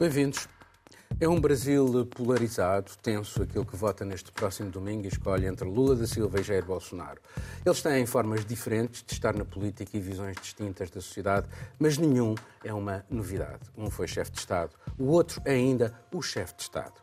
Bem-vindos. É um Brasil polarizado, tenso, aquele que vota neste próximo domingo e escolhe entre Lula da Silva e Jair Bolsonaro. Eles têm formas diferentes de estar na política e visões distintas da sociedade, mas nenhum é uma novidade. Um foi chefe de Estado, o outro é ainda o chefe de Estado.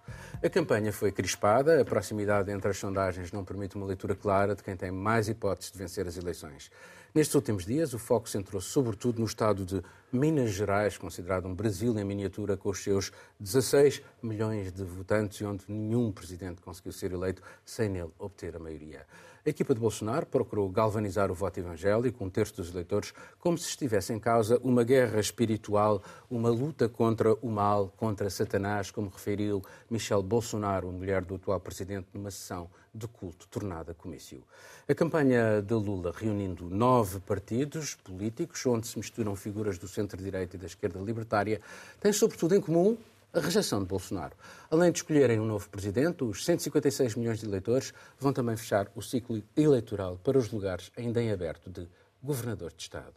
A campanha foi crispada, a proximidade entre as sondagens não permite uma leitura clara de quem tem mais hipóteses de vencer as eleições. Nestes últimos dias, o foco centrou-se sobretudo no estado de Minas Gerais, considerado um Brasil em miniatura, com os seus 16 milhões de votantes e onde nenhum presidente conseguiu ser eleito sem nele obter a maioria. A equipa de Bolsonaro procurou galvanizar o voto evangélico, um terço dos eleitores, como se estivesse em causa uma guerra espiritual, uma luta contra o mal, contra Satanás, como referiu Michel Bolsonaro, mulher do atual presidente, numa sessão de culto tornada comício. A campanha de Lula, reunindo nove partidos políticos, onde se misturam figuras do centro-direita e da esquerda libertária, tem sobretudo em comum a rejeição de Bolsonaro. Além de escolherem um novo presidente, os 156 milhões de eleitores vão também fechar o ciclo eleitoral para os lugares ainda em aberto de governador de Estado.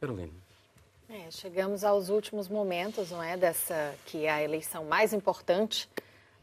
Carolina. É, chegamos aos últimos momentos, não é, dessa que é a eleição mais importante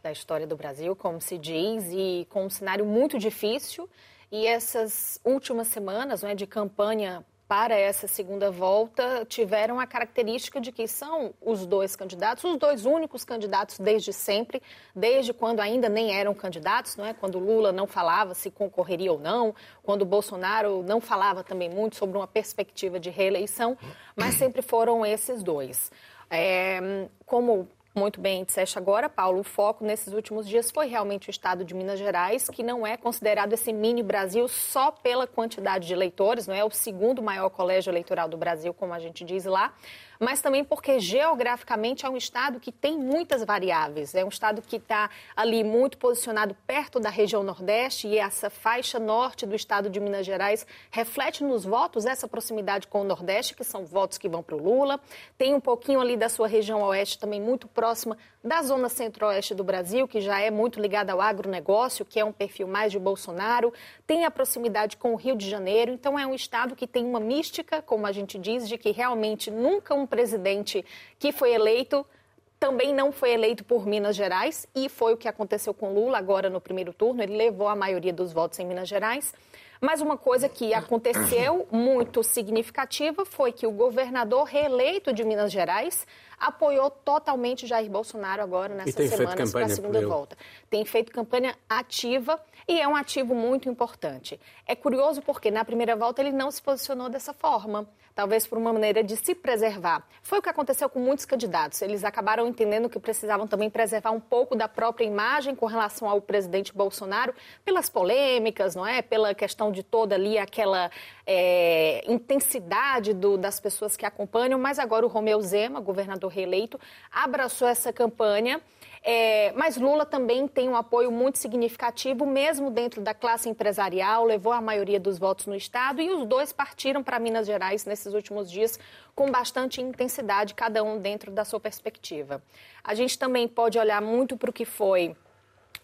da história do Brasil, como se diz, e com um cenário muito difícil. E essas últimas semanas não é, de campanha para essa segunda volta tiveram a característica de que são os dois candidatos, os dois únicos candidatos desde sempre, desde quando ainda nem eram candidatos, não é? Quando Lula não falava se concorreria ou não, quando Bolsonaro não falava também muito sobre uma perspectiva de reeleição, mas sempre foram esses dois. É, como muito bem disseste agora, Paulo, o foco nesses últimos dias foi realmente o estado de Minas Gerais, que não é considerado esse mini Brasil só pela quantidade de eleitores, não é? O segundo maior colégio eleitoral do Brasil, como a gente diz lá, mas também porque geograficamente é um estado que tem muitas variáveis. É um estado que está ali muito posicionado perto da região Nordeste e essa faixa norte do estado de Minas Gerais reflete nos votos essa proximidade com o Nordeste, que são votos que vão para o Lula. Tem um pouquinho ali da sua região oeste também muito próxima da zona centro-oeste do Brasil, que já é muito ligada ao agronegócio, que é um perfil mais de Bolsonaro. Tem a proximidade com o Rio de Janeiro. Então é um estado que tem uma mística, como a gente diz, de que realmente nunca um presidente que foi eleito também não foi eleito por Minas Gerais e foi o que aconteceu com Lula agora no primeiro turno. Ele levou a maioria dos votos em Minas Gerais. Mas uma coisa que aconteceu muito significativa foi que o governador reeleito de Minas Gerais apoiou totalmente Jair Bolsonaro agora nessas semanas para a segunda volta. Tem feito campanha ativa e é um ativo muito importante. É curioso porque na primeira volta ele não se posicionou dessa forma talvez por uma maneira de se preservar. Foi o que aconteceu com muitos candidatos. Eles acabaram entendendo que precisavam também preservar um pouco da própria imagem com relação ao presidente Bolsonaro, pelas polêmicas, não é? Pela questão de toda ali aquela é, intensidade do, das pessoas que acompanham. Mas agora o Romeu Zema, governador reeleito, abraçou essa campanha é, mas Lula também tem um apoio muito significativo, mesmo dentro da classe empresarial, levou a maioria dos votos no Estado e os dois partiram para Minas Gerais nesses últimos dias com bastante intensidade, cada um dentro da sua perspectiva. A gente também pode olhar muito para o que foi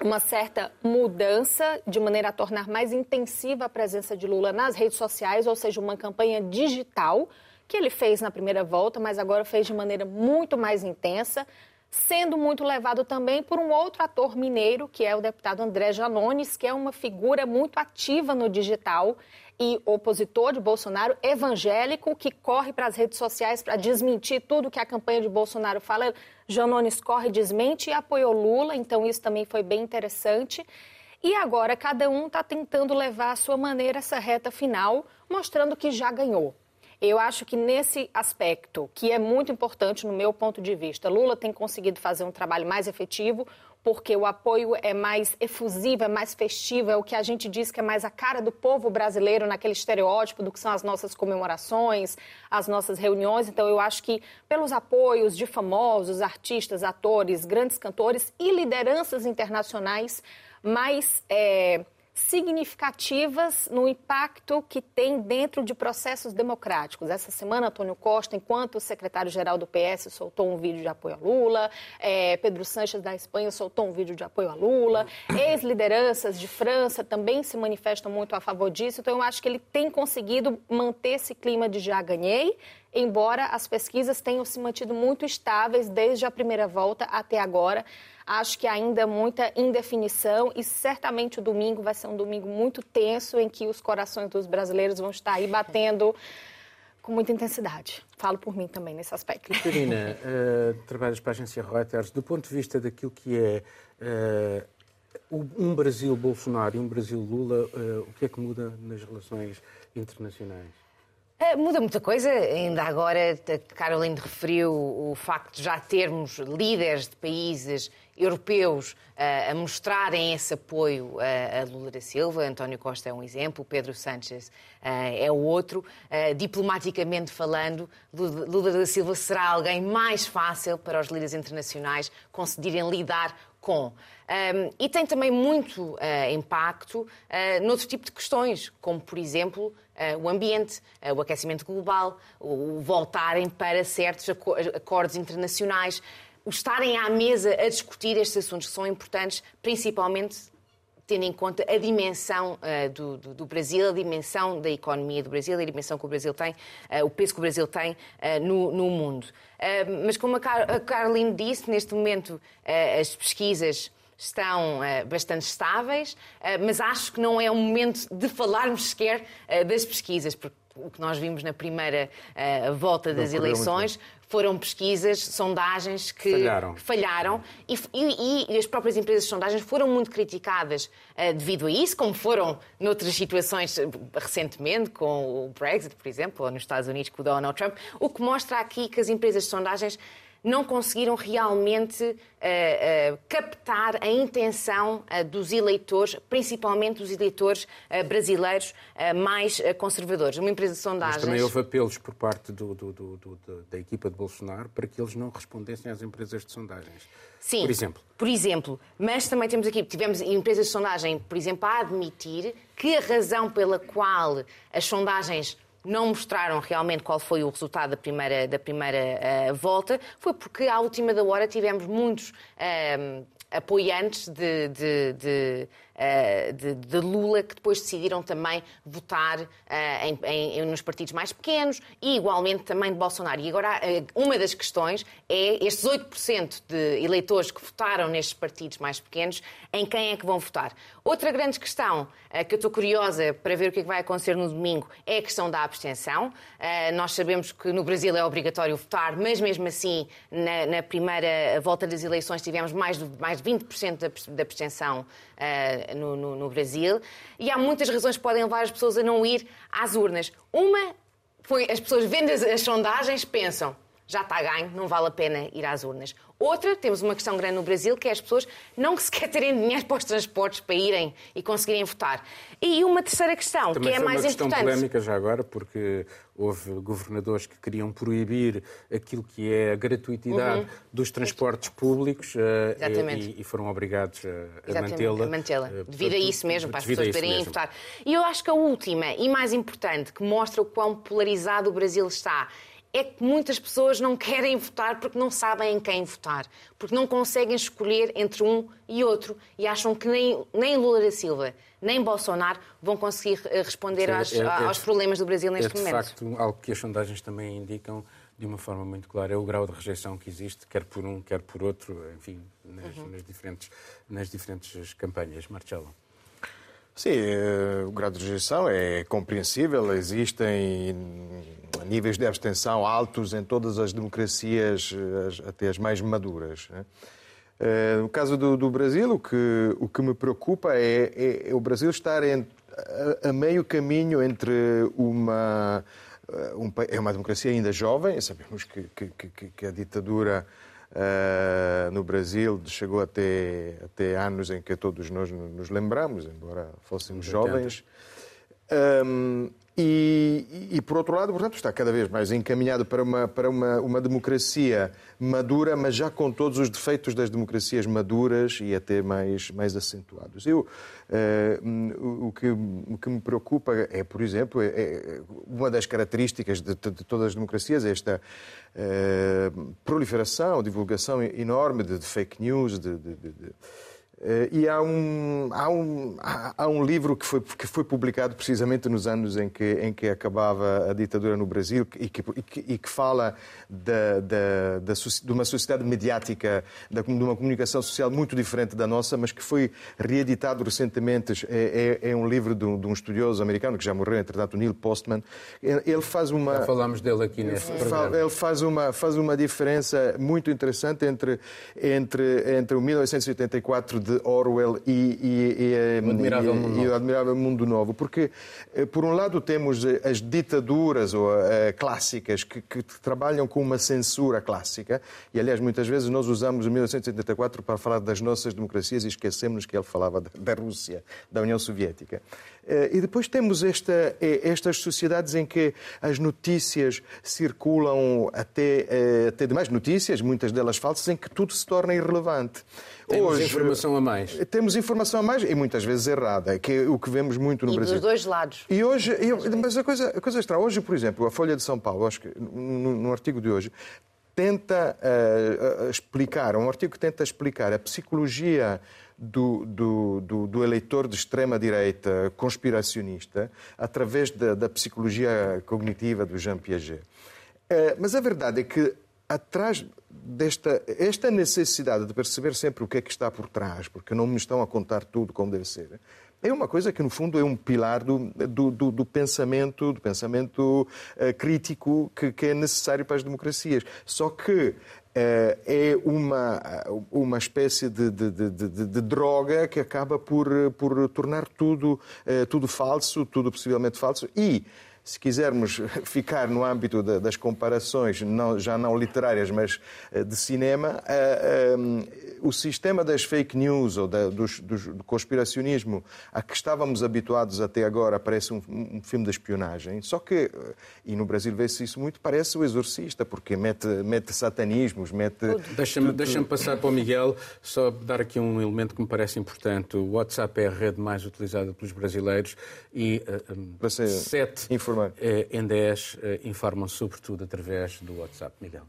uma certa mudança de maneira a tornar mais intensiva a presença de Lula nas redes sociais, ou seja, uma campanha digital que ele fez na primeira volta, mas agora fez de maneira muito mais intensa, sendo muito levado também por um outro ator mineiro, que é o deputado André Janones, que é uma figura muito ativa no digital e opositor de Bolsonaro, evangélico, que corre para as redes sociais para desmentir tudo que a campanha de Bolsonaro fala. Janones corre, desmente e apoiou Lula, então isso também foi bem interessante. E agora cada um está tentando levar à sua maneira essa reta final, mostrando que já ganhou. Eu acho que nesse aspecto, que é muito importante no meu ponto de vista, Lula tem conseguido fazer um trabalho mais efetivo, porque o apoio é mais efusivo, é mais festivo, é o que a gente diz que é mais a cara do povo brasileiro naquele estereótipo do que são as nossas comemorações, as nossas reuniões. Então, eu acho que pelos apoios de famosos, artistas, atores, grandes cantores e lideranças internacionais mais é, significativas no impacto que tem dentro de processos democráticos. Essa semana, Antônio Costa, enquanto secretário-geral do PS, soltou um vídeo de apoio a Lula, é, Pedro Sanches da Espanha soltou um vídeo de apoio a Lula, ex-lideranças de França também se manifestam muito a favor disso, então eu acho que ele tem conseguido manter esse clima de já ganhei, embora as pesquisas tenham se mantido muito estáveis desde a primeira volta até agora. Acho que ainda muita indefinição e certamente o domingo vai ser um domingo muito tenso em que os corações dos brasileiros vão estar aí batendo com muita intensidade. Falo por mim também nesse aspecto. Catarina, uh, trabalhas para a agência Reuters. Do ponto de vista daquilo que é uh, um Brasil Bolsonaro e um Brasil Lula, uh, o que é que muda nas relações internacionais? É, muda muita coisa. Ainda agora, a Caroline referiu o facto de já termos líderes de países europeus uh, a mostrarem esse apoio a, Lula da Silva. António Costa é um exemplo, Pedro Sánchez uh, é o outro. Uh, diplomaticamente falando, Lula da Silva será alguém mais fácil para os líderes internacionais conseguirem lidar com. Um, e tem também muito uh, impacto uh, noutro tipo de questões, como, por exemplo, uh, o ambiente, uh, o aquecimento global, o, o voltarem para certos acordos internacionais, o estarem à mesa a discutir estes assuntos que são importantes, principalmente tendo em conta a dimensão uh, do, do, do, Brasil, a dimensão da economia do Brasil, a dimensão que o Brasil tem, uh, o peso que o Brasil tem uh, no, no, mundo. mas como a, Car a Caroline disse, neste momento as pesquisas estão bastante estáveis, mas acho que não é o momento de falarmos sequer das pesquisas, porque o que nós vimos na primeira uh, volta das eleições. foram pesquisas, sondagens que falharam, falharam. E, e, e, as próprias empresas de sondagens foram muito criticadas uh, devido a isso, como foram noutras situações uh, recentemente, com o Brexit, por exemplo, ou nos Estados Unidos com o Donald Trump, o que mostra aqui que as empresas de sondagens não conseguiram realmente uh, uh, captar a intenção uh, dos eleitores, principalmente os eleitores brasileiros mais conservadores. Uma empresa de sondagens. Mas também houve apelos por parte do, do, do, da equipa de Bolsonaro para que eles não respondessem às empresas de sondagens. Sim, por exemplo. Por exemplo, mas também temos aqui, tivemos empresas de sondagem, por exemplo, a admitir que a razão pela qual as sondagens não mostraram realmente qual foi o resultado da primeira, da primeira uh, volta, foi porque à última da hora tivemos muitos uh, apoiantes de, de, de de, de, Lula, que depois decidiram também votar uh, em, em, nos partidos mais pequenos e igualmente também de Bolsonaro. E agora, uh, uma das questões é estes 8% de eleitores que votaram nestes partidos mais pequenos, em quem é que vão votar? Outra grande questão que eu estou curiosa para ver o que, é que vai acontecer no domingo é a questão da abstenção. nós sabemos que no Brasil é obrigatório votar, mas mesmo assim, na, na primeira volta das eleições, tivemos mais de, mais de 20% da abstenção no, no, no Brasil, e há muitas razões que podem levar as pessoas a não ir às urnas. Uma foi as pessoas vendo as, as sondagens pensam já está ganho, não vale a pena ir às urnas. Outra, temos uma questão grande no Brasil, que é as pessoas não sequer terem dinheiro para os transportes para irem e conseguirem votar. E uma terceira questão, Também que é mais importante. uma questão polémica já agora, porque houve governadores que queriam proibir aquilo que é a gratuitidade uhum. dos transportes públicos uh, e, e, foram obrigados a, a mantê-la. mantê-la. Uh, devido a isso mesmo, para as pessoas poderem votar. E eu acho que a última e mais importante, que mostra o quão polarizado o Brasil está, é que muitas pessoas não querem votar porque não sabem em quem votar, porque não conseguem escolher entre um e outro e acham que nem, nem Lula da Silva nem Bolsonaro vão conseguir eh, responder Sim, às, é, é, aos problemas do Brasil neste é, de momento. De facto, algo que as sondagens também indicam de uma forma muito clara é o grau de rejeição que existe, quer por um, quer por outro, enfim, nas, uhum. nas diferentes, nas diferentes campanhas. Marcelo. Sim, eh, o grau de rejeição é compreensível. Existem níveis de abstenção altos em todas as democracias, até as mais maduras. Né? Eh, no caso do, do, Brasil, o que, o que me preocupa é, é, é o Brasil estar em, a, a, meio caminho entre uma. Eh, um, é uma democracia ainda jovem, sabemos que, que, que a ditadura no Brasil chegou até, até anos em que todos nós nos lembramos, embora fôssemos jovens. Um, e, e, por outro lado, portanto, está cada vez mais encaminhado para uma, para uma, uma democracia madura, mas já com todos os defeitos das democracias maduras e até mais, mais acentuados. Eu, uh, o, que, o que me preocupa é, por exemplo, é, é uma das características de, de, todas as democracias, é esta uh, proliferação, divulgação enorme de, de fake news, de, de eh, e há um, há, um, há um livro que foi, que foi publicado precisamente nos anos em que, em que acabava a ditadura no Brasil e que, e que, e que fala de, de, de, de, uma sociedade mediática, de uma comunicação social muito diferente da nossa, mas que foi reeditado recentemente. É, é, é um livro de um, de um, estudioso americano que já morreu, entretanto, Neil Postman. Ele faz uma. Já falámos dele aqui neste programa. Ele faz uma, faz uma diferença muito interessante entre, entre, entre o 1984 de de Orwell e, e, e, o, admirável e o, Admirável Mundo Novo. Porque, eh, por um lado, temos eh, as ditaduras ou, uh, clássicas que, que, trabalham com uma censura clássica, e aliás, muitas vezes nós usamos o 1984 para falar das nossas democracias e esquecemos que ele falava da Rússia, da União Soviética. E depois temos esta, estas sociedades em que as notícias circulam até, até demais notícias, muitas delas falsas, em que tudo se torna irrelevante. Temos Hoje, informação a mais. Temos informação a mais e muitas vezes errada, que é o que vemos muito no e Brasil. dos dois lados. E hoje, eu, mas a coisa, a coisa extra, hoje, por exemplo, a Folha de São Paulo, acho que no, no artigo de hoje, tenta uh, explicar, um artigo que tenta explicar a psicologia do, do, do, do eleitor de extrema-direita conspiracionista através da, da, psicologia cognitiva do Jean Piaget. Uh, mas a verdade é que atrás desta esta necessidade de perceber sempre o que é que está por trás, porque não me estão a contar tudo como deve ser, é uma coisa que no fundo é um pilar do, do, do, do pensamento, do pensamento uh, crítico que, que, é necessário para as democracias. Só que Uh, é uma, uma espécie de, de, de, de, droga que acaba por, por tornar tudo, uh, tudo falso, tudo possivelmente falso. E se quisermos ficar no âmbito das comparações, não, já não literárias, mas eh, de cinema, eh, eh, o sistema das fake news ou da, dos, dos, do conspiracionismo a que estávamos habituados até agora parece um, um filme de espionagem. Só que, e no Brasil vê-se isso muito, parece o exorcista, porque mete, mete satanismos, mete. Deixa-me deixa passar para o Miguel, só dar aqui um elemento que me parece importante. O WhatsApp é a rede mais utilizada pelos brasileiros e uh, sete informar. em dez uh, informam sobretudo através do WhatsApp. Miguel.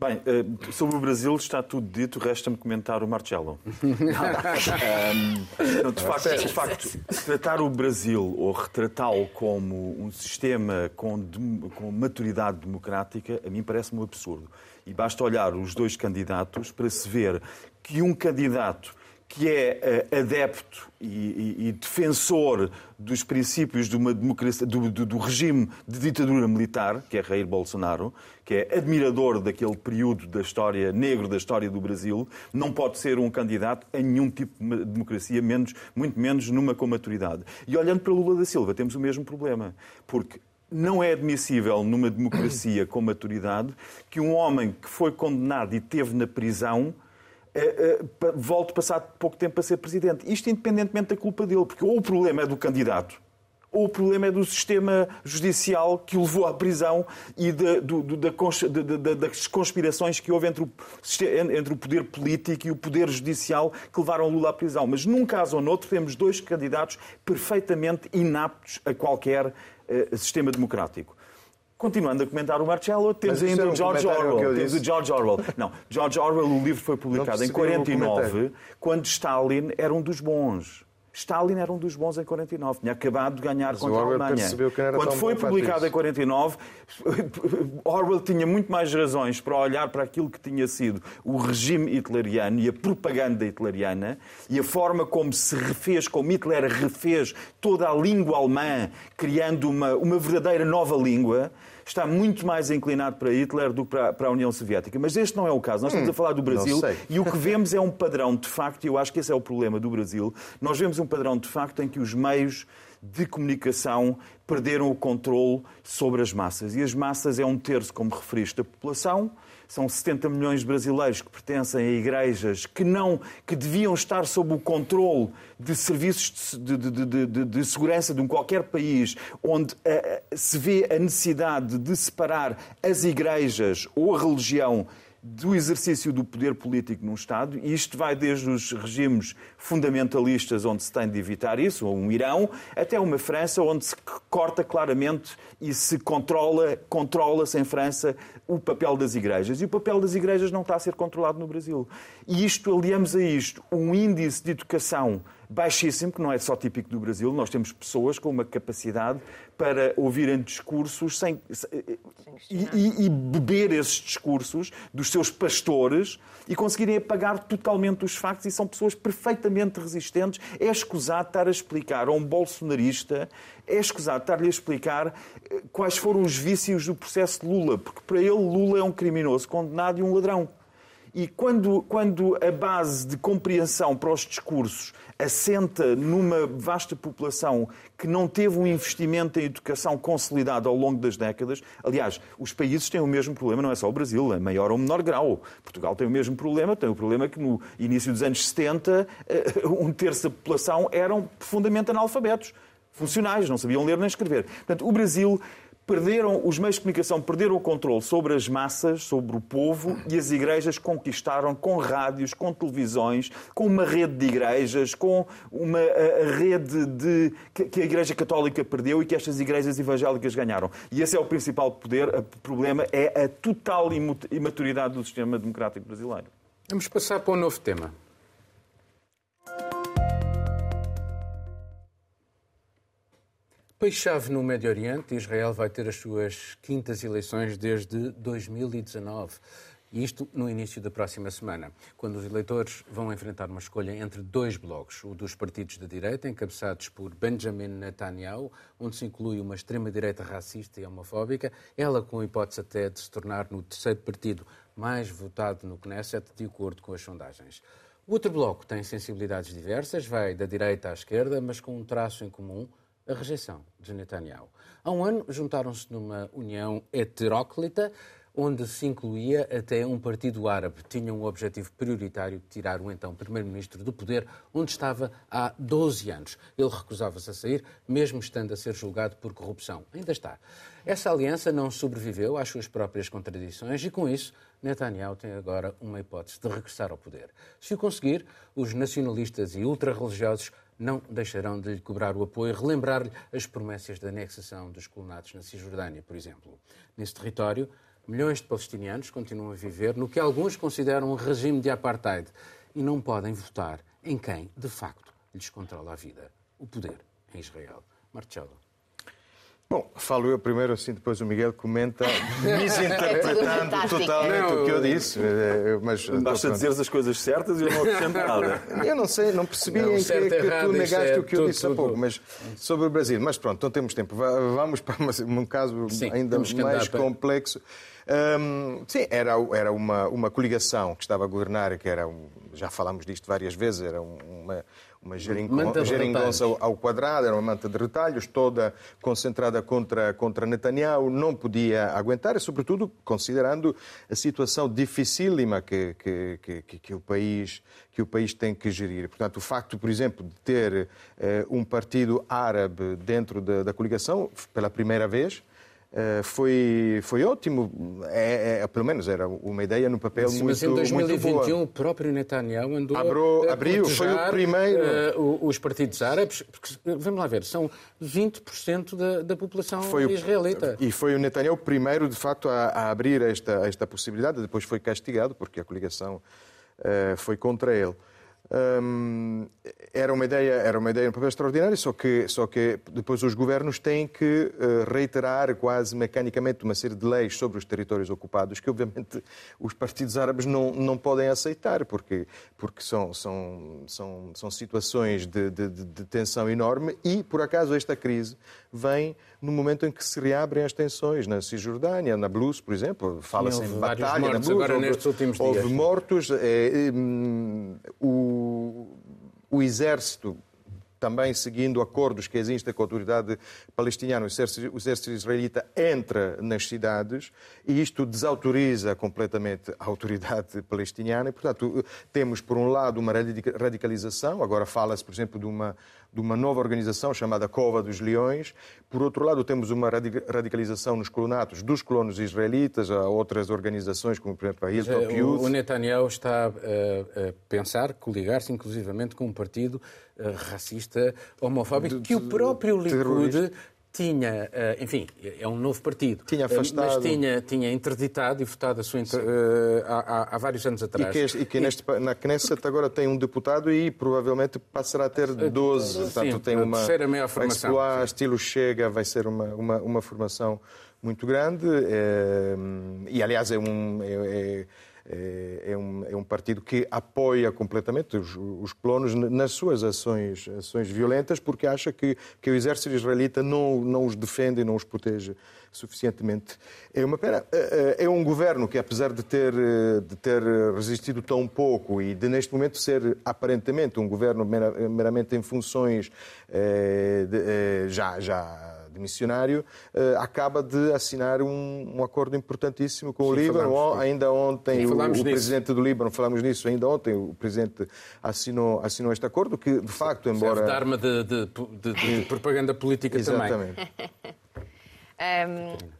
Bem, eh, sobre o Brasil está tudo dito, resta-me comentar o Marcelo. um, de, facto, de facto, tratar o Brasil ou retratá-lo como um sistema com, com maturidade democrática, a mim parece-me um absurdo. E basta olhar os dois candidatos para se ver que um candidato que é uh, adepto e, e, e, defensor dos princípios de uma democracia, do, do, do, regime de ditadura militar, que é Jair Bolsonaro, que é admirador daquele período da história negro da história do Brasil, não pode ser um candidato a nenhum tipo de democracia, menos, muito menos numa com maturidade. E olhando para Lula da Silva, temos o mesmo problema, porque não é admissível numa democracia com maturidade que um homem que foi condenado e teve na prisão volte passado pouco tempo a ser presidente. Isto independentemente da culpa dele, porque ou o problema é do candidato, ou o problema é do sistema judicial que o levou à prisão e de, do, da, de, das conspirações que houve entre o, entre o poder político e o poder judicial que levaram Lula à prisão. Mas num caso ou noutro temos dois candidatos perfeitamente inaptos a qualquer uh, sistema democrático. Continuando a comentar o Marcello, temos ainda o George Orwell. Temos o George Orwell. Não, George Orwell, o livro foi publicado em 49, quando Stalin era um dos bons. Stalin era um dos bons em 49, tinha acabado de ganhar Mas contra a Alemanha. Quando foi publicado em 49, Orwell tinha muito mais razões para olhar para aquilo que tinha sido o regime hitleriano e a propaganda hitleriana e a forma como se refez, como Hitler refez toda a língua alemã, criando uma, uma verdadeira nova língua está muito mais inclinado para Hitler do que para, para a União Soviética. Mas este não é o caso. Nós estamos hum, a falar do Brasil e o que vemos é um padrão de facto, e eu acho que esse é o problema do Brasil. Nós vemos um padrão de facto em que os meios de comunicação perderam o controle sobre as massas. E as massas é um terço, como referiste, da população. São 70 milhões de brasileiros que pertencem a igrejas que não, que deviam estar sob o controle de serviços de, de, de, de segurança de um qualquer país onde uh, se vê a necessidade de separar as igrejas ou a religião do exercício do poder político num Estado, e isto vai desde os regimes fundamentalistas, onde se tem de evitar isso, ou um Irão, até uma França, onde se corta claramente e se controla, controla-se em França o papel das igrejas. E o papel das igrejas não está a ser controlado no Brasil. E isto, aliamos a isto, um índice de educação baixíssimo, que não é só típico do Brasil. Nós temos pessoas com uma capacidade para ouvirem discursos sem, e, e, beber esses discursos dos seus pastores e conseguirem apagar totalmente os factos e são pessoas perfeitamente resistentes. É escusado estar a explicar a um bolsonarista, é escusado estar-lhe a explicar eh, quais foram os vícios do processo de Lula, porque para ele Lula é um criminoso condenado e um ladrão. E quando, quando a base de compreensão para os discursos assenta numa vasta população que não teve um investimento em educação consolidado ao longo das décadas. Aliás, os países têm o mesmo problema, não é só o Brasil, é maior ou menor grau. Portugal tem o mesmo problema, tem o problema que no início dos anos 70 eh, um terço da população eram profundamente analfabetos, funcionais, não sabiam ler nem escrever. Portanto, o Brasil perderam, os meios de comunicação perderam o controle sobre as massas, sobre o povo, e as igrejas conquistaram com rádios, com televisões, com uma rede de igrejas, com uma rede de, que, a Igreja Católica perdeu e que estas igrejas evangélicas ganharam. E esse é o principal poder, o problema é a total imaturidade do sistema democrático brasileiro. Vamos passar para um novo tema. País-chave no Médio Oriente, Israel vai ter as suas quintas eleições desde 2019. E isto no início da próxima semana, quando os eleitores vão enfrentar uma escolha entre dois blocos, o dos partidos da direita, encabeçados por Benjamin Netanyahu, onde se inclui uma extrema-direita racista e homofóbica, ela com a hipótese até de se tornar no terceiro partido mais votado no Knesset, de acordo com as sondagens. O outro bloco tem sensibilidades diversas, vai da direita à esquerda, mas com um traço em comum – a rejeição de Netanyahu. Há um ano juntaram-se numa união heteróclita, onde se incluía até um partido árabe. Tinha um objetivo prioritário de tirar o então primeiro-ministro do poder, onde estava há 12 anos. Ele recusava-se a sair, mesmo estando a ser julgado por corrupção. Ainda está. Essa aliança não sobreviveu às suas próprias contradições e, com isso, Netanyahu tem agora uma hipótese de regressar ao poder. Se o conseguir, os nacionalistas e ultra-religiosos não deixarão de lhe cobrar o apoio, relembrar-lhe as promessas de anexação dos colonatos na Cisjordânia, por exemplo. Nesse território, milhões de palestinianos continuam a viver no que alguns consideram um regime de apartheid e não podem votar em quem, de facto, lhes controla a vida, o poder em Israel. Marcelo. Bom, falo eu primeiro, assim depois o Miguel comenta, misinterpretando é totalmente não, o que eu disse. Eh, mas, Basta dizer as coisas certas e eu não acrescento nada. Eu não sei, não percebi não, em que, é que tu negaste é o que eu disse tudo, há pouco, mas sobre o Brasil. Mas pronto, não temos tempo. Vamos para um caso Sim, ainda mais complexo. Um, sim, era, era uma, uma coligação que estava a governar, que era, um, já falámos disto várias vezes, era uma, uma geringonça ao quadrado, era uma manta de retalhos, toda concentrada contra, contra Netanyahu, não podia aguentar, e sobretudo considerando a situação dificílima que, que, que, que, o, país, que o país tem que gerir. Portanto, o facto, por exemplo, de ter eh, um partido árabe dentro da, da coligação, pela primeira vez, foi, foi ótimo. É, é, pelo menos era uma ideia no papel Sim, muito boa. Mas em 2021 o próprio Netanyahu andou a abriu, foi o primeiro. Uh, os partidos árabes, porque, vamos lá ver, são 20% da, da população foi o, israelita. E foi o Netanyahu o primeiro, de facto, a, a abrir esta, esta possibilidade. Depois foi castigado, porque a coligação uh, foi contra ele era uma ideia, era uma ideia um papel extraordinário, só que, só que depois os governos têm que uh, reiterar quase mecanicamente uma série de leis sobre os territórios ocupados que obviamente os partidos árabes não, não podem aceitar porque porque são são são, são situações de, de, de tensão enorme e por acaso esta crise vem no momento em que se reabrem as tensões na Cisjordânia, na Blues, por exemplo, fala-se em batalha mortos, na Blues, agora houve, nestes últimos houve mortos, é, é, o, o exército também seguindo acordos que existem com a autoridade palestiniana, o exército, o exército israelita entra nas cidades e isto desautoriza completamente a autoridade palestiniana. E, portanto, temos, por um lado, uma radicalização, agora fala-se, por exemplo, de uma de uma nova organização chamada Cova dos Leões. Por outro lado, temos uma radicalização nos colonatos dos colonos israelitas, a outras organizações, como por exemplo a Hilltop eh, Youth. O Netanyahu está a, a pensar coligar-se inclusivamente com um partido racista, homofóbico, de, que o próprio Likud tinha, eh, enfim, é um novo partido, tinha afastado. mas tinha, tinha interditado e votado a sua inter... uh, há, há, vários anos atrás. E que, e que e... Neste, na Knesset agora tem um deputado e provavelmente passará a ter 12. Sim, Portanto, tem uma terceira maior formação. A estilo Chega vai ser uma, uma, uma formação muito grande é, e, aliás, é um... É, é, é, é um, é um partido que apoia completamente os, os colonos nas suas ações, ações violentas, porque acha que, que o exército israelita não, não os defende e não os protege suficientemente. É uma pena. É, é, é um governo que, apesar de ter, de ter resistido tão pouco e de, neste momento, ser aparentemente um governo meramente em funções de, já, já missionário, uh, acaba de assinar um, um acordo importantíssimo com Sim, o Líbano. Falamos, ainda ontem, o, o presidente do Líbano, falamos nisso, ainda ontem o presidente assinou, assinou este acordo, que de facto, embora. Serve de arma de, de, de, de propaganda política Exatamente. também. um...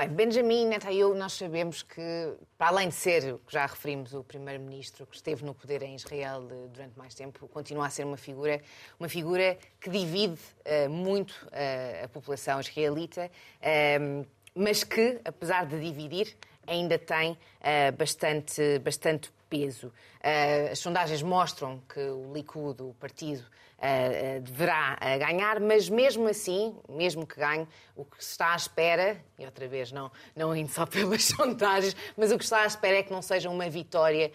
Bem, Benjamin Netanyahu, nós sabemos que, para além de ser, já referimos, o primeiro-ministro que esteve no poder em Israel durante mais tempo, continua a ser uma figura, uma figura que divide uh, muito uh, a população israelita, uh, mas que, apesar de dividir, ainda tem bastante, bastante peso. as sondagens mostram que o Likud, o partido deverá uh, ganhar, mas mesmo assim, mesmo que ganhe, o que se está à espera, e outra vez não, não indo só pelas sondagens, mas o que está à espera é que não seja uma vitória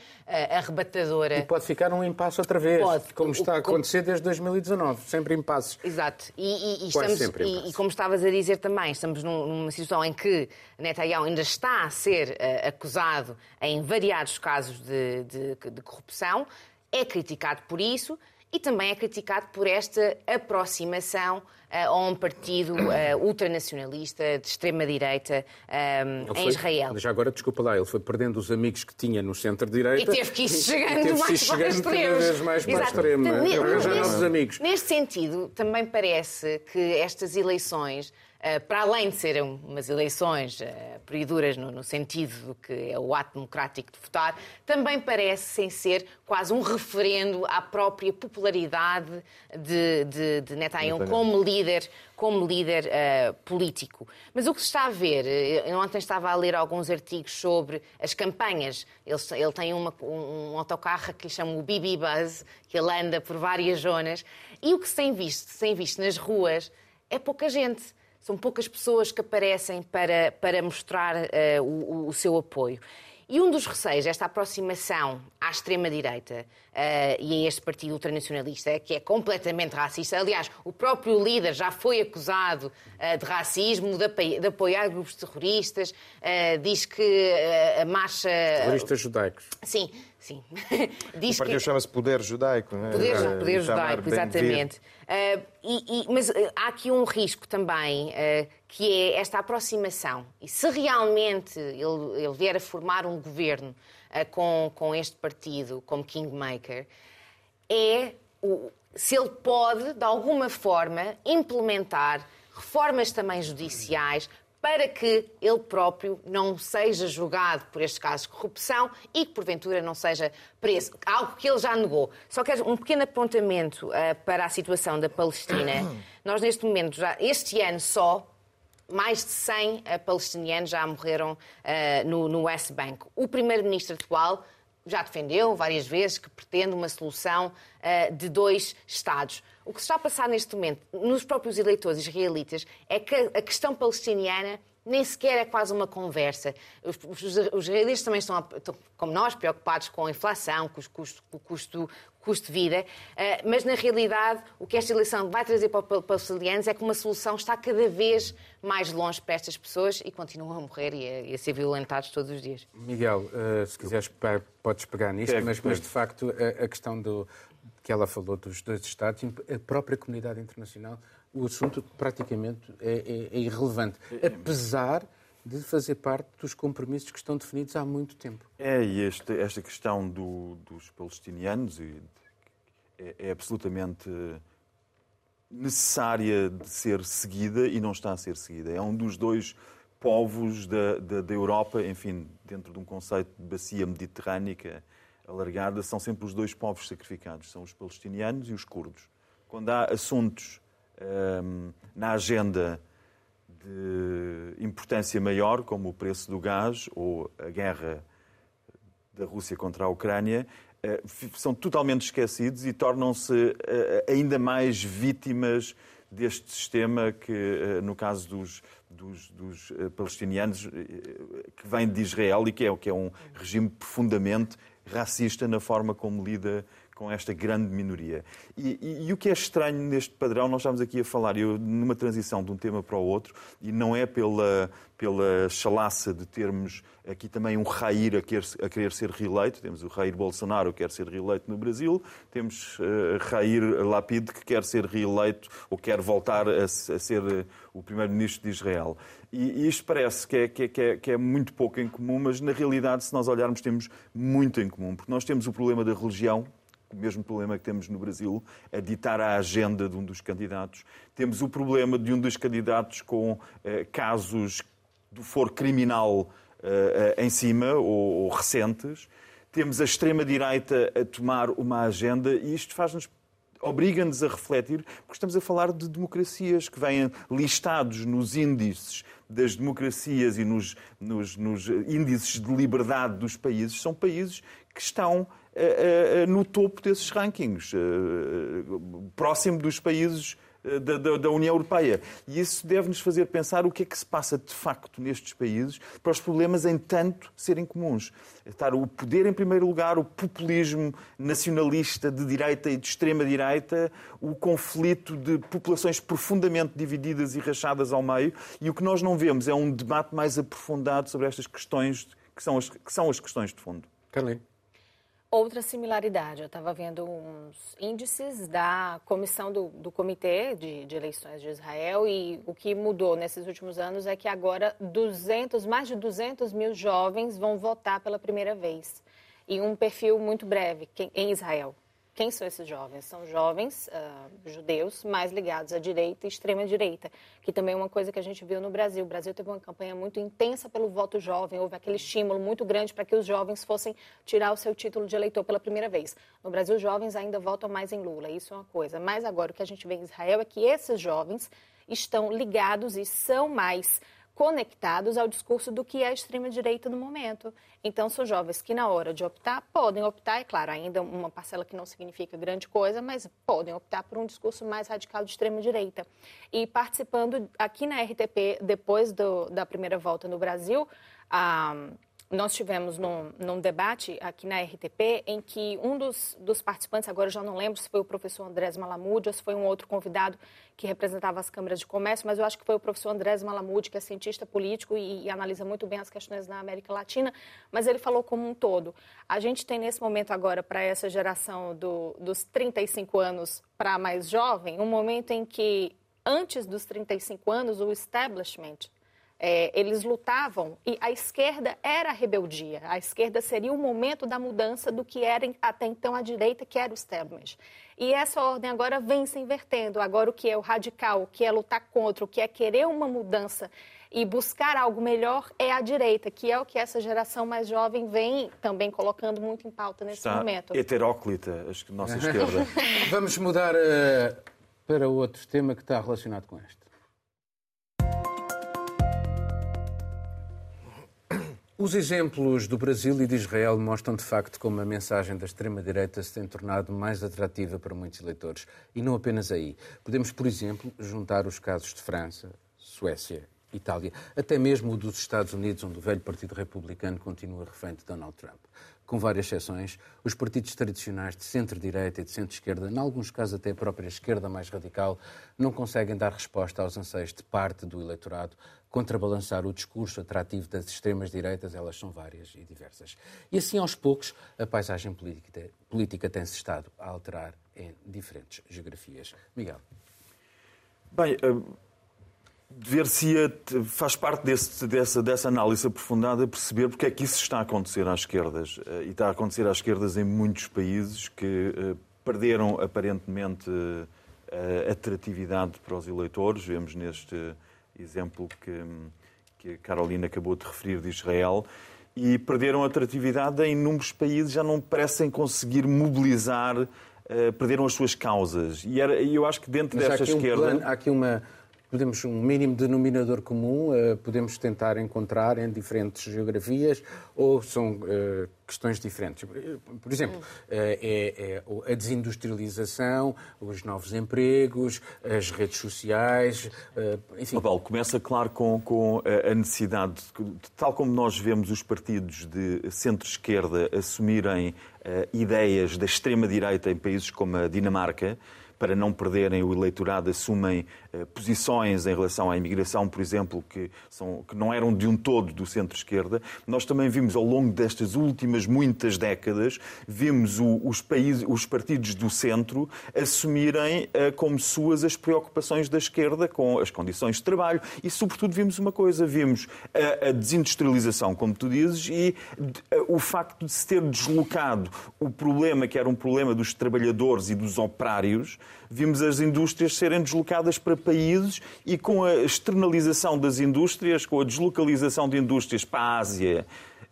arrebatadora. E pode ficar um impasse outra vez, pode. como está a acontecer desde 2019, sempre impasses. Exato, e, e, e estamos, e, e, como estavas a dizer também, estamos num, numa situação em que Netanyahu ainda está a ser acusado em variados casos de, de, de corrupção, é criticado por isso, e também é criticado por esta aproximação uh, a um partido uh, ultranacionalista de extrema-direita um, em Israel. Já agora, desculpa lá, ele foi perdendo os amigos que tinha no centro-direita. E teve que ir chegando mais, chegando para cada vez mais para o extremo. Arranjar novos amigos. Neste sentido, também parece que estas eleições para além de serem umas eleições uh, periduras no, no, sentido do que é o ato democrático de votar, também parecem ser quase um referendo à própria popularidade de, de, de Netanyahu como líder, como líder uh, político. Mas o que se está a ver, eu ontem estava a ler alguns artigos sobre as campanhas. Ele, ele tem uma, um, um autocarro que lhe chama o Bibi Buzz, que ele anda por várias zonas, e o que se tem visto, se tem visto nas ruas é pouca gente são poucas pessoas que aparecem para, para mostrar uh, o, o, seu apoio. E um dos receios, esta aproximação à extrema-direita uh, e a este partido ultranacionalista, que é completamente racista. Aliás, o próprio líder já foi acusado uh, de racismo, de, de, apoiar grupos terroristas, diz que a marcha. Terroristas judaicos. Sim, sim. diz o partido que... chama-se Poder Judaico, não é? Poder, poder Judaico, exatamente. E, e, mas há aqui um risco também, que é esta aproximação. E se realmente ele, ele vier a formar um governo com, com este partido como kingmaker é o, se ele pode, de alguma forma, implementar reformas também judiciais para que ele próprio não seja julgado por estes casos de corrupção e que, porventura, não seja preso. Algo que ele já negou. Só quero um pequeno apontamento uh, para a situação da Palestina. Nós, neste momento, já, este ano só, mais de 100 eh, palestinianos já morreram uh, no, no West Bank. O primeiro-ministro atual já defendeu várias vezes que pretende uma solução uh, de dois Estados. O que se está a passar neste momento nos próprios eleitores israelitas é que a questão palestiniana nem sequer é quase uma conversa. Os, os, os israelitas também estão, estão, como nós, preocupados com a inflação, com, custo, com o custo, custo de vida, uh, mas na realidade o que esta eleição vai trazer para, para, os israelianos é que uma solução está cada vez mais longe para estas pessoas e continuam a morrer e a, e a ser violentados todos os dias. Miguel, uh, se quiseres podes pegar nisto, mas, mas, de facto a, a questão do, que ela falou dos dois Estados, a própria comunidade internacional, o assunto praticamente é, é, é irrelevante, apesar de fazer parte dos compromissos que estão definidos há muito tempo. É, e este, esta questão do, dos palestinianos é, é absolutamente necessária de ser seguida e não está a ser seguida. É um dos dois povos da, da, da Europa, enfim, dentro de um conceito de bacia mediterrânica alargada, são sempre os dois povos sacrificados, são os palestinianos e os curdos. Quando há assuntos hum, na agenda de importância maior, como o preço do gás ou a guerra da Rússia contra a Ucrânia, eh, são totalmente esquecidos e tornam-se eh, ainda mais vítimas deste sistema que, eh, no caso dos, dos, dos palestinianos, que vem de Israel e que é, que é um regime profundamente racista na forma como lida com esta grande minoria. E, e, e, o que é estranho neste padrão, nós estamos aqui a falar, eu, numa transição de um tema para o outro, e não é pela, pela chalaça de termos aqui também um Rair a querer, a querer ser reeleito, temos o Rair Bolsonaro que quer ser reeleito no Brasil, temos uh, Rair Lapid que quer ser reeleito ou quer voltar a, a ser uh, o primeiro-ministro de Israel. E, e isto parece que é, que, é, que é muito pouco em comum, mas na realidade, se nós olharmos, temos muito em comum, porque nós temos o problema da religião, o mesmo problema que temos no Brasil, a ditar a agenda de um dos candidatos. Temos o problema de um dos candidatos com eh, casos do foro criminal eh, em cima, ou, ou recentes. Temos a extrema-direita a tomar uma agenda e isto faz-nos obriga-nos a refletir, porque estamos a falar de democracias que vêm listados nos índices das democracias e nos, nos, nos índices de liberdade dos países, são países que estão no topo desses rankings, próximo dos países da, da, da, União Europeia. E isso deve-nos fazer pensar o que é que se passa de facto nestes países para os problemas, em tanto, serem comuns. Estar o poder em primeiro lugar, o populismo nacionalista de direita e de extrema-direita, o conflito de populações profundamente divididas e rachadas ao meio. E o que nós não vemos é um debate mais aprofundado sobre estas questões que são as, que são as questões de fundo. Carlinhos. Outra similaridade, eu estava vendo uns índices da comissão do, do Comitê de, de, Eleições de Israel e o que mudou nesses últimos anos é que agora 200, mais de 200 mil jovens vão votar pela primeira vez. E um perfil muito breve em Israel. Quem são esses jovens? São jovens uh, judeus mais ligados à direita e extrema-direita, que também é uma coisa que a gente viu no Brasil. O Brasil teve uma campanha muito intensa pelo voto jovem, houve aquele estímulo muito grande para que os jovens fossem tirar o seu título de eleitor pela primeira vez. No Brasil, os jovens ainda votam mais em Lula, isso é uma coisa. Mas agora o que a gente vê em Israel é que esses jovens estão ligados e são mais conectados ao discurso do que é a extrema-direita no momento. Então, são jovens que, na hora de optar, podem optar, é claro, ainda uma parcela que não significa grande coisa, mas podem optar por um discurso mais radical de extrema-direita. E participando aqui na RTP, depois do, da primeira volta no Brasil, a nós tivemos num, num, debate aqui na RTP em que um dos, dos, participantes, agora já não lembro se foi o professor Andrés Malamud ou se foi um outro convidado que representava as câmaras de comércio, mas eu acho que foi o professor Andrés Malamud, que é cientista político e, e analisa muito bem as questões na América Latina, mas ele falou como um todo. A gente tem nesse momento agora, para essa geração do, dos 35 anos para mais jovem, um momento em que, antes dos 35 anos, o establishment é, eles lutavam e a esquerda era a rebeldia. A esquerda seria o momento da mudança do que era até então a direita, que era o establishment. E essa ordem agora vem se invertendo. Agora, o que é o radical, o que é lutar contra, o que é querer uma mudança e buscar algo melhor é a direita, que é o que essa geração mais jovem vem também colocando muito em pauta nesse Está momento. Heteróclita, acho que nossa esquerda. Vamos mudar uh, para outro tema que está relacionado com este. Os exemplos do Brasil e de Israel mostram de facto como a mensagem da extrema-direita se tem tornado mais atrativa para muitos eleitores. E não apenas aí. Podemos, por exemplo, juntar os casos de França, Suécia, Itália, até mesmo o dos Estados Unidos, onde o velho Partido Republicano continua refém de Donald Trump. Com várias exceções, os partidos tradicionais de centro-direita e de centro-esquerda, em alguns casos até a própria esquerda mais radical, não conseguem dar resposta aos anseios de parte do eleitorado contrabalançar o discurso atrativo das extremas-direitas, elas são várias e diversas. E assim, aos poucos, a paisagem política, tem-se estado a alterar em diferentes geografias. Miguel. Bem, Ver-se-ia, faz parte desse, dessa, dessa análise aprofundada, perceber porque é que isso está a acontecer às esquerdas. Eh, e está a acontecer às esquerdas em muitos países que uh, perderam aparentemente uh, atratividade para os eleitores. Vemos neste exemplo que, que a Carolina acabou de referir de Israel. E perderam atratividade em inúmeros países, já não parecem conseguir mobilizar, perderam as suas causas. E era, eu acho que dentro Mas desta há um esquerda. Plano, há aqui uma podemos um mínimo denominador comum, uh, podemos tentar encontrar em diferentes geografias ou são uh, questões diferentes. Por exemplo, é, é, a desindustrialização, os novos empregos, as redes sociais, enfim. Começa claro com, com a necessidade, de, tal como nós vemos os partidos de centro-esquerda assumirem ideias da extrema-direita em países como a Dinamarca, para não perderem o eleitorado, assumem eh, posições em relação à imigração, por exemplo, que, são, que não eram de um todo do centro-esquerda. Nós também vimos ao longo destas últimas muitas décadas, vimos o, os, países, os partidos do centro assumirem eh, como suas as preocupações da esquerda com as condições de trabalho e, sobretudo, vimos uma coisa, vimos a, a desindustrialização, como tu dizes, e o facto de se ter deslocado o problema que era um problema dos trabalhadores e dos operários vimos as indústrias serem deslocadas para países e com a externalização das indústrias, com a deslocalização de indústrias para a Ásia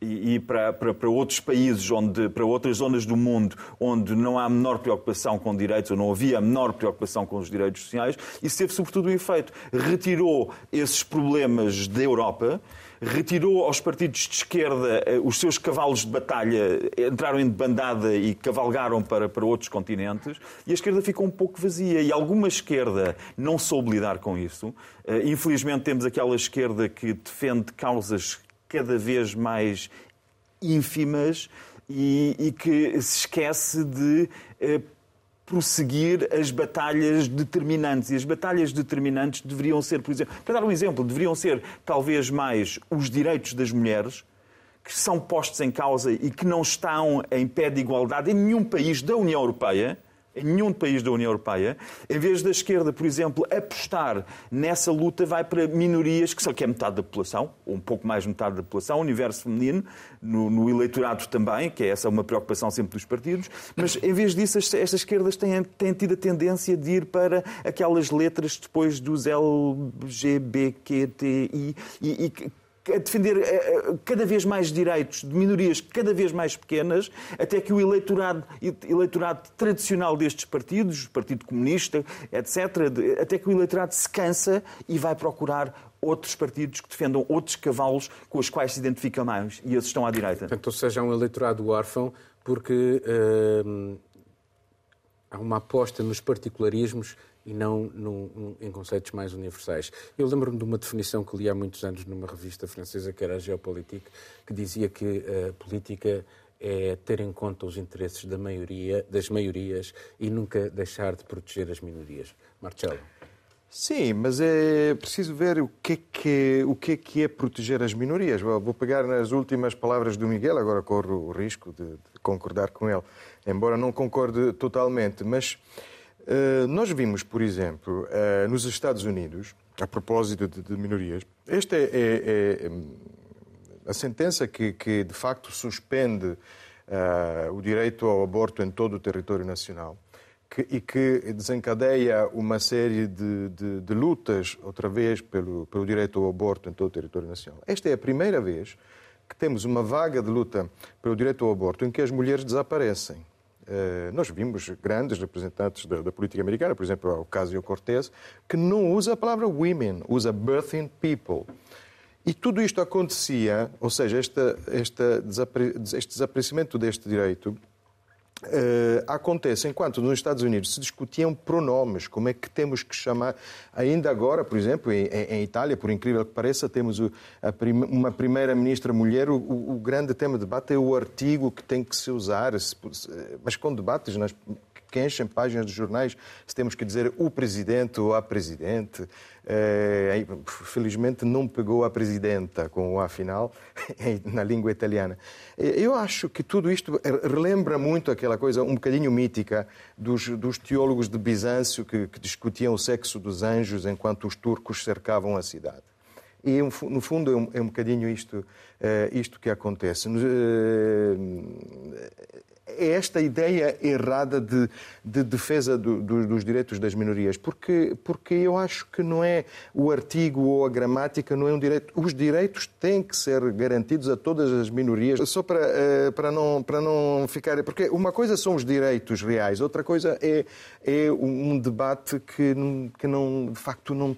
e, para, para, para, outros países, onde, para outras zonas do mundo, onde não há a menor preocupação com direitos, ou não havia a menor preocupação com os direitos sociais, isso teve sobretudo o efeito. Retirou esses problemas da Europa retirou aos partidos de esquerda eh, os seus cavalos de batalha, entraram em bandada e cavalgaram para, para outros continentes, e a esquerda ficou um pouco vazia. E alguma esquerda não soube lidar com isso. Eh, infelizmente, temos aquela esquerda que defende causas cada vez mais ínfimas e, e que se esquece de eh, prosseguir as batalhas determinantes. E as batalhas determinantes deveriam ser, por exemplo, para dar um exemplo, deveriam ser talvez mais os direitos das mulheres, que são postos em causa e que não estão em pé de igualdade em nenhum país da União Europeia em nenhum país da União Europeia, em vez da esquerda, por exemplo, apostar nessa luta, vai para minorias, que são que é metade da população, ou um pouco mais metade da população, o universo feminino, no, no, eleitorado também, que é essa uma preocupação sempre dos partidos, mas em vez disso, estas esquerdas têm, têm tido a tendência de ir para aquelas letras depois dos LGBTQI e, e a defender eh, eh, cada vez mais direitos de minorias cada vez mais pequenas, até que o eleitorado, eleitorado tradicional destes partidos, Partido Comunista, etc., até que o eleitorado se cansa e vai procurar outros partidos que defendam outros cavalos com os quais se identifica mais, e esses estão à direita. Portanto, ou seja, um eleitorado órfão, porque uh, há uma aposta nos particularismos e não num, em conceitos mais universais. Eu lembro-me de uma definição que li há muitos anos numa revista francesa, que era a Geopolitique, que dizia que a política é ter em conta os interesses da maioria, das maiorias e nunca deixar de proteger as minorias. Marcelo. Sim, mas é preciso ver o que é que, o que, é, que é proteger as minorias. Vou pegar nas últimas palavras do Miguel, agora corro o risco de, de concordar com ele, embora não concorde totalmente, mas eh, nós vimos, por exemplo, uh, nos Estados Unidos, a propósito de, de minorias, esta é, é, é, a sentença que, que, de facto suspende uh, o direito ao aborto em todo o território nacional que, e que desencadeia uma série de, de, de, lutas, outra vez, pelo, pelo direito ao aborto em todo o território nacional. Esta é a primeira vez que temos uma vaga de luta pelo direito ao aborto em que as mulheres desaparecem. Eh, nós vimos grandes representantes da, da política americana, por exemplo, o Ocasio-Cortez, que não usa a palavra women, usa birthing people. E tudo isto acontecia, ou seja, esta, este desaparecimento deste direito Uh, acontece enquanto nos Estados Unidos se discutiam pronomes, como é que temos que chamar. Ainda agora, por exemplo, em, em Itália, por incrível que pareça, temos o, prim, uma primeira-ministra mulher. O, o, grande tema de debate é o artigo que tem que se usar, se, mas com debates nas, que enchem páginas de jornais se temos que dizer o presidente ou a presidente. Eh, felizmente não pegou a presidenta com o A final na língua italiana. Eh, eu acho que tudo isto relembra muito aquela coisa um bocadinho mítica dos, dos teólogos de Bizâncio que, que discutiam o sexo dos anjos enquanto os turcos cercavam a cidade. E, no fundo, é um, é um bocadinho isto, uh, isto que acontece. É esta ideia errada de, de defesa do, do, dos direitos das minorias, porque, porque eu acho que não é o artigo ou a gramática, não é um direito. Os direitos têm que ser garantidos a todas as minorias, só para, uh, para, não, para não ficar. Porque uma coisa são os direitos reais, outra coisa é, é um debate que, que não, de facto não,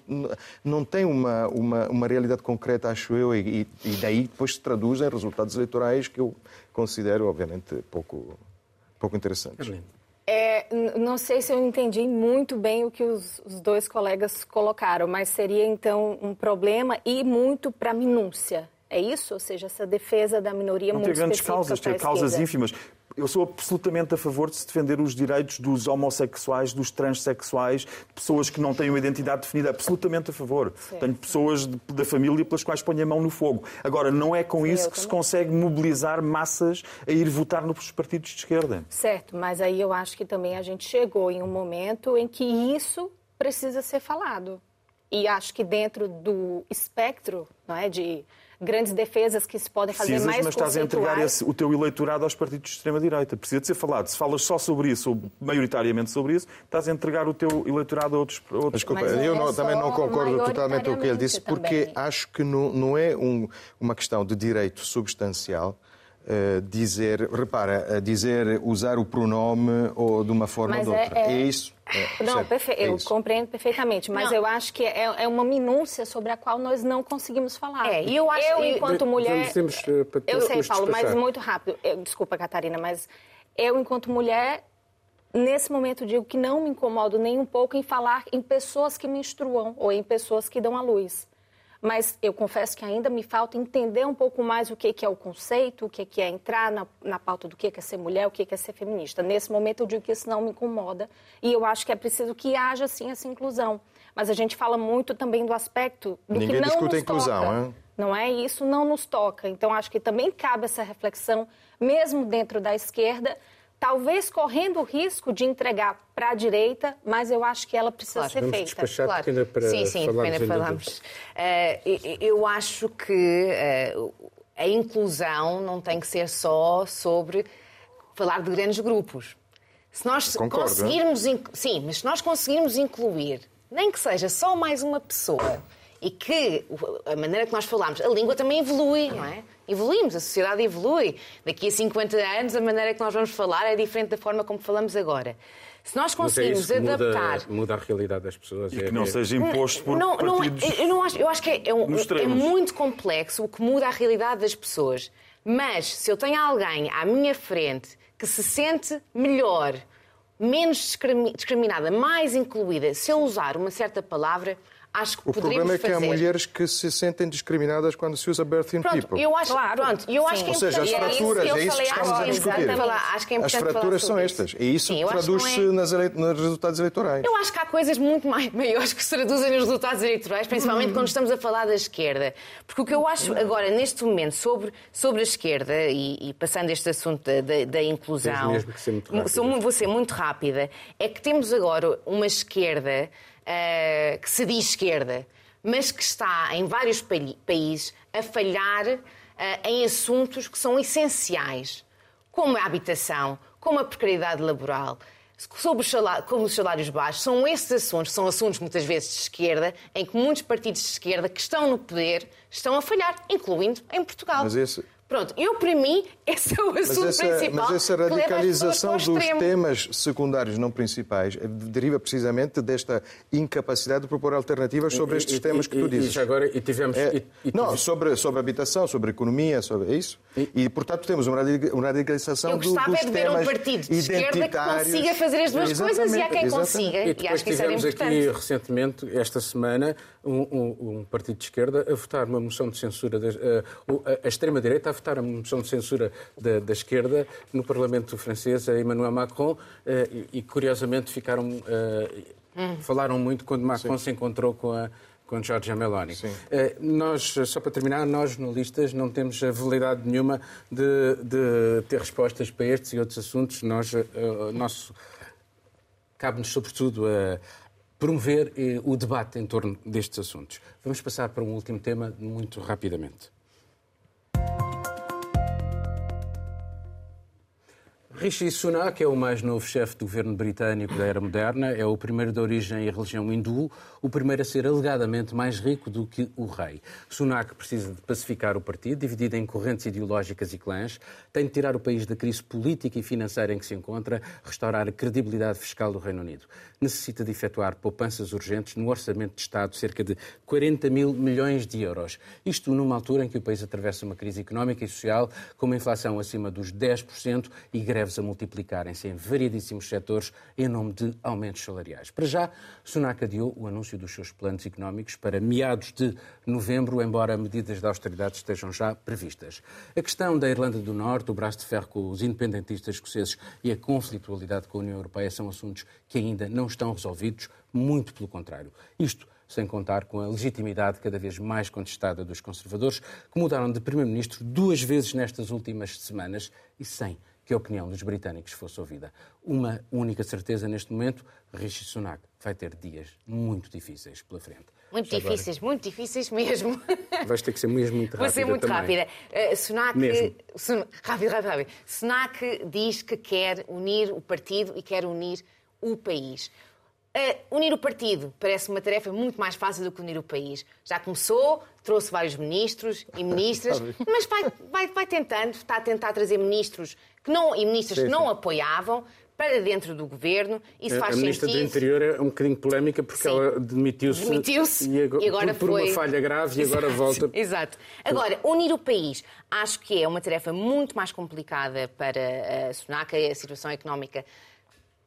não tem uma, uma, uma realidade concreta, acho eu, e, e daí depois se traduz em resultados eleitorais que eu considero, obviamente, pouco, pouco interessantes. É, não sei se eu entendi muito bem o que os, os, dois colegas colocaram, mas seria então um problema e muito para minúcia. É isso? Ou seja, essa defesa da minoria não muito ter grandes causas, ter causas ínfimas. Eu sou absolutamente a favor de se defender os direitos dos homossexuais, dos transexuais, de pessoas que não têm uma identidade definida. Absolutamente a favor. Sim. Tenho pessoas de, da família pelas quais ponho a mão no fogo. Agora, não é com Sim, isso que também. se consegue mobilizar massas a ir votar nos partidos de esquerda. Certo, mas aí eu acho que também a gente chegou em um momento em que isso precisa ser falado. E acho que dentro do espectro não é, de grandes defesas que se podem fazer Precisas, mais mas estás a entregar esse, o teu eleitorado aos partidos de extrema-direita. Precisa de ser falado. Se falas só sobre isso, ou maioritariamente sobre isso, estás a entregar o teu eleitorado a outros... outros... Desculpa, eu não, também não concordo totalmente com o que ele disse, porque também. acho que não, não é um, uma questão de direito substancial, Uh, dizer, repara, uh, dizer, usar o pronome ou de uma forma mas ou de outra. É, é... é isso? É, não, perfe... é eu compreendo perfeitamente, mas não. eu acho que é, é, uma minúcia sobre a qual nós não conseguimos falar. É, e eu acho eu, enquanto de, mulher. Temos, uh, eu sei, Paulo, mas muito rápido. Eu, desculpa, Catarina, mas eu, enquanto mulher, nesse momento digo que não me incomodo nem um pouco em falar em pessoas que menstruam ou em pessoas que dão à luz mas eu confesso que ainda me falta entender um pouco mais o que é o conceito, o que é entrar na, na pauta do que é ser mulher, o que é ser feminista. Nesse momento eu digo que isso não me incomoda e eu acho que é preciso que haja, sim, essa inclusão. Mas a gente fala muito também do aspecto do Ninguém que não discute nos a inclusão, toca. Não é? Isso não nos toca. Então acho que também cabe essa reflexão, mesmo dentro da esquerda, talvez correndo o risco de entregar para a direita, mas eu acho que ela precisa claro, ser vamos feita. Despachar claro. Ainda para sim, sim, falarmos falamos. Uh, eu acho que uh, a inclusão não tem que ser só sobre falar de grandes grupos. Se nós Concordo, conseguirmos, sim, mas se nós conseguirmos incluir, nem que seja só mais uma pessoa, e que a maneira que nós falamos, a língua também evolui, não é? Evoluímos, a sociedade evolui. Daqui a 50 anos, a maneira que nós vamos falar é diferente da forma como falamos agora. Se nós conseguirmos é adaptar. Muda, muda, a realidade das pessoas. E que não é, seja imposto por não, partidos. Não, eu, não acho, eu acho que é, é, um, é muito complexo o que muda a realidade das pessoas. Mas se eu tenho alguém à minha frente que se sente melhor, menos discriminada, mais incluída, se eu usar uma certa palavra, acho que o problema é que fazer... há mulheres que se sentem discriminadas quando se usa birth in pronto, people. Eu acho, claro. pronto, eu acho que é Ou seja, as é fraturas, é isso que estamos a discutir. Acho que é as fraturas são estas. E isso traduz-se é... nos resultados eleitorais. Eu acho que há coisas muito mais maiores que se traduzem nos resultados eleitorais, principalmente quando estamos a falar da esquerda. Porque o que eu acho agora, neste momento, sobre, sobre a esquerda, e, e passando este assunto da, da, da inclusão, mesmo que ser vou ser muito rápida, é que temos agora uma esquerda uh, que se diz esquerda, mas que está em vários países a falhar uh, em assuntos que são essenciais, como a habitação, como a precariedade laboral, sobre os salários, como os salários baixos. São esses assuntos, são assuntos muitas vezes de esquerda, em que muitos partidos de esquerda que estão no poder estão a falhar, incluindo em Portugal. Mas esse, Pronto, eu para mim, esse é o assunto mas essa, principal. Mas essa radicalização dos temas secundários não principais deriva precisamente desta incapacidade de propor alternativas sobre e, estes e, temas e, que tu dizes. E agora, e tivemos... É, e, não, sobre, sobre habitação, sobre economia, sobre é isso. E, portanto, temos uma radicalização eu do, dos é de ver um partido de esquerda que consiga fazer as duas coisas e há quem consiga. E, depois e acho que tivemos isso era aqui recentemente, esta semana, um, um, um, partido de esquerda a votar uma moção de censura, a, a, a extrema-direita a votar a moção de censura da, da esquerda no Parlamento francês, a Emmanuel Macron, e, e curiosamente ficaram. Hum. Falaram muito quando Macron Sim. se encontrou com a, com Giorgia Meloni. Nós, só para terminar, nós jornalistas não temos a validade nenhuma de, de ter respostas para estes e outros assuntos. Nós, nosso cabe-nos, sobretudo, a promover eh, o debate em torno destes assuntos. Vamos passar para um último tema muito rapidamente. Rishi Sunak é o mais novo chefe do governo britânico da era moderna, é o primeiro de origem e religião hindu, o primeiro a ser alegadamente mais rico do que o rei. Sunak precisa de pacificar o partido, dividido em correntes ideológicas e clãs, tem de tirar o país da crise política e financeira em que se encontra, restaurar a credibilidade fiscal do Reino Unido. Necessita de efetuar poupanças urgentes no orçamento de Estado, cerca de 40 mil milhões de euros. Isto numa altura em que o país atravessa uma crise económica e social, com uma inflação acima dos 10% e greve greves a multiplicarem-se em variedíssimos setores em nome de aumentos salariais. Para já, Sunak adiou o anúncio dos seus planos económicos para meados de novembro, embora medidas de austeridade estejam já previstas. A questão da Irlanda do Norte, o braço de ferro com os independentistas escoceses e a conflitualidade com a União Europeia são assuntos que ainda não estão resolvidos, muito pelo contrário. Isto sem contar com a legitimidade cada vez mais contestada dos conservadores, que mudaram de primeiro-ministro duas vezes nestas últimas semanas e sem que a opinião dos britânicos fosse ouvida. Uma única certeza neste momento, Rishi Sunak vai ter dias muito difíceis pela frente. Muito Já difíceis, agora... muito difíceis mesmo. Vais ter que ser mesmo muito rápida Vou ser muito também. rápida. Uh, Sunak, Sun... rápido, rápido, rápido. Sunak diz que quer unir o partido e quer unir o país. Uh, unir o partido parece uma tarefa muito mais fácil do que unir o país. Já começou, trouxe vários ministros e ministras, mas vai, vai, vai tentando, está a tentar trazer ministros que não, e ministras sim, que não apoiavam para dentro do governo. Isso faz a ministra sentido. do Interior é um bocadinho polémica porque sim. ela demitiu-se demitiu e, agora, e agora por, foi... por, uma falha grave Exato. e agora volta. Exato. Agora, unir o país acho que é uma tarefa muito mais complicada para a Sunaca e a situação económica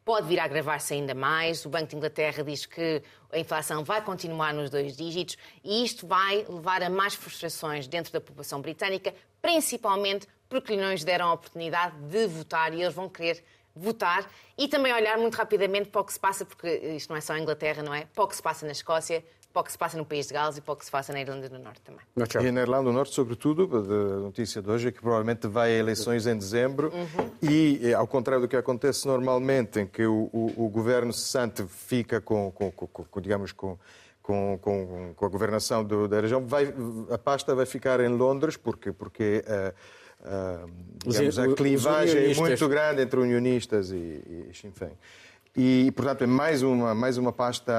pode vir a agravar-se ainda mais. O Banco de Inglaterra diz que a inflação vai continuar nos dois dígitos e isto vai levar a mais frustrações dentro da população britânica, principalmente porque lhe não lhes deram a oportunidade de votar e eles vão querer votar e também olhar muito rapidamente para o que se passa, porque isto não é só a Inglaterra, não é? Para o que se passa na Escócia, para o que se passa no país de Gales e para o que se passa na Irlanda do Norte também. E na Irlanda do Norte, sobretudo, a notícia de hoje é que provavelmente vai a eleições em dezembro uhum. e, ao contrário do que acontece normalmente, em que o, o, o governo cessante fica com, com, com, com digamos, com, com, com, com, a governação do, da região, vai, a pasta vai ficar em Londres, porque, porque uh, uh, digamos, a clivagem é muito grande entre unionistas e, e Sinn Féin. E, portanto, é mais uma, mais uma pasta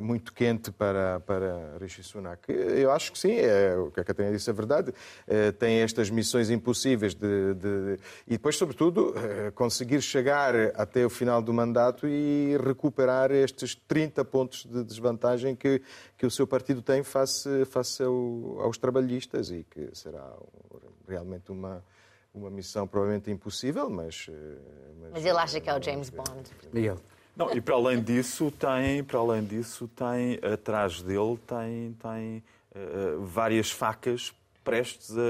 muito quente para, para Rishi Sunak. Eu acho que sim, é, o que a Catarina disse é verdade. É, tem estas missões impossíveis de, de, e depois, sobretudo, é, conseguir chegar até o final do mandato e recuperar estes 30 pontos de desvantagem que, que o seu partido tem face, face ao, aos trabalhistas e que será realmente uma uma missão provavelmente impossível, mas... Eh, mas, mas ele acha que é o James Bond. Miguel. Não, e para além disso tem, para além disso tem atrás dele tem tem uh, várias facas prestes a,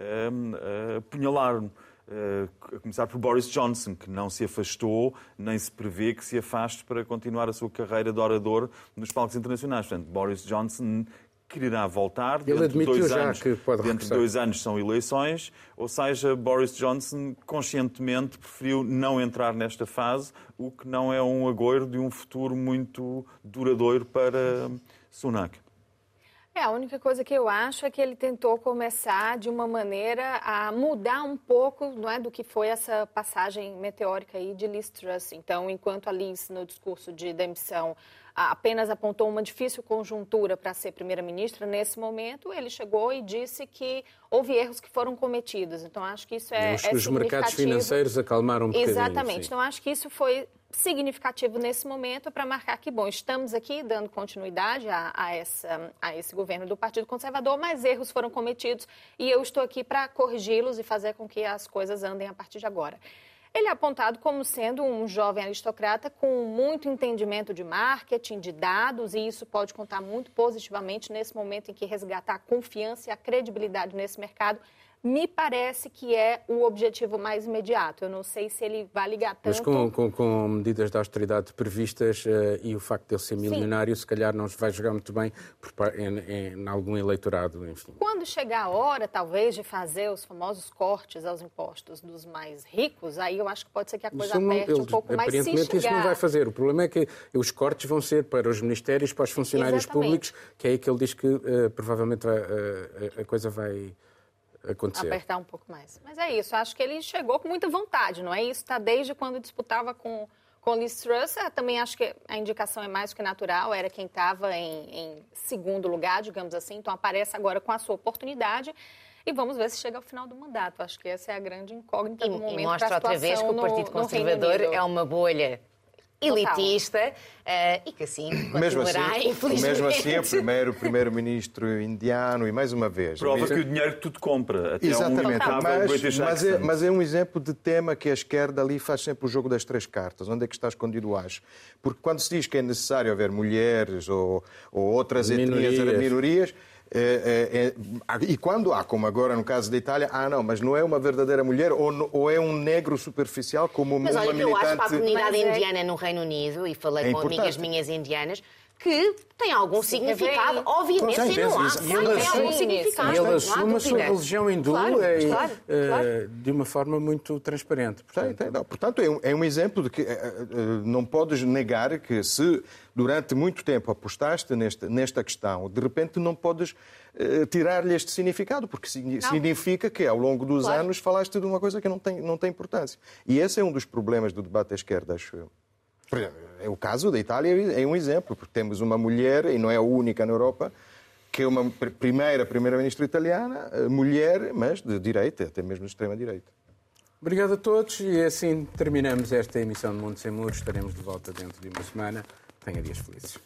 a, a apunhalar-no. Uh, a começar por Boris Johnson, que não se afastou, nem se prevê que se afaste para continuar a sua carreira de orador nos palcos internacionais. Portanto, Boris Johnson quererá voltar. Ele admitiu dois já anos, que pode Dentro de dois anos são eleições, ou seja, Boris Johnson conscientemente preferiu não entrar nesta fase, o que não é um agouro de um futuro muito duradouro para Sunak. É, a única coisa que eu acho é que ele tentou começar de uma maneira a mudar um pouco não é, do que foi essa passagem meteórica aí de Liz Truss. Então, enquanto a Liz, no discurso de demissão, apenas apontou uma difícil conjuntura para ser primeira-ministra, nesse momento ele chegou e disse que houve erros que foram cometidos. Então, acho que isso é, os, é Os mercados financeiros acalmaram um bocadinho. Exatamente. Sim. Então, acho que isso foi significativo nesse momento para marcar que, bom, estamos aqui dando continuidade a, a, essa, a esse governo do Partido Conservador, mas erros foram cometidos e eu estou aqui para corrigi-los e fazer com que as coisas andem a partir de agora. Ele é apontado como sendo um jovem aristocrata com muito entendimento de marketing, de dados, e isso pode contar muito positivamente nesse momento em que resgatar a confiança e a credibilidade nesse mercado me parece que é o objetivo mais imediato. Eu não sei se ele vai ligar tanto... Mas com, com, com medidas de austeridade previstas uh, e o facto de ele ser milionário, Sim. se calhar não vai jogar muito bem em, em, em, algum eleitorado, enfim. Quando chegar a hora, talvez, de fazer os famosos cortes aos impostos dos mais ricos, aí eu acho que pode ser que a coisa isso aperte um pouco mais se chegar... isso não vai fazer. O problema é que os cortes vão ser para os ministérios, para os funcionários Exatamente. públicos, que é aí que ele diz que uh, provavelmente vai, uh, a coisa vai acontecer. Apertar um pouco mais. Mas é isso, acho que ele chegou com muita vontade, não é isso? Está desde quando disputava com, com Liz Truss. Eu também acho que a indicação é mais do que natural, era quem estava em, em segundo lugar, digamos assim. Então aparece agora com a sua oportunidade. E vamos ver se chega ao final do mandato. Acho que essa é a grande incógnita e, do momento. E mostra outra vez que o Partido no, Conservador no é uma bolha elitista uh, e que assim mesmo assim, infelizmente. Mesmo assim, o primeiro primeiro-ministro indiano e mais uma vez... Prova que o dinheiro tudo compra. Até Exatamente, um mas, mas, é, mas é um exemplo de tema que a esquerda ali faz sempre o jogo das três cartas. Onde é que está escondido o acho? Porque quando se diz que é necessário haver mulheres ou, ou outras minorias. etnias, minorias é, é, é, e quando há, como agora no caso da Itália, ah não, mas não é uma verdadeira mulher ou, ou é um negro superficial como mas, uma olha, militante... Mas olha, eu acho para a comunidade é indiana no Reino Unido, e falei é com amigas minhas indianas, que tem algum significado, obviamente, e não há, tem algum significado. Ele assume a sua religião hindu claro, e, claro, uh, de uma forma muito transparente. Portanto, tem, tem, não. portanto é, um, é, um, exemplo de que uh, uh, não podes negar que se durante muito tempo apostaste nesta, nesta questão, de repente não podes tirar-lhe este significado, porque não. significa que ao longo dos claro. anos falaste de uma coisa que não tem, não tem importância. E esse é um dos problemas do debate à esquerda, acho eu. É o caso da Itália é um exemplo, porque temos uma mulher, e não é a única na Europa, que é uma primeira primeira-ministra italiana, eh, mulher, mas de direita, até mesmo de extrema-direita. Obrigado a todos e assim terminamos esta emissão de Mundo Sem Muros. Estaremos de volta dentro de uma semana. Tenha dias felizes.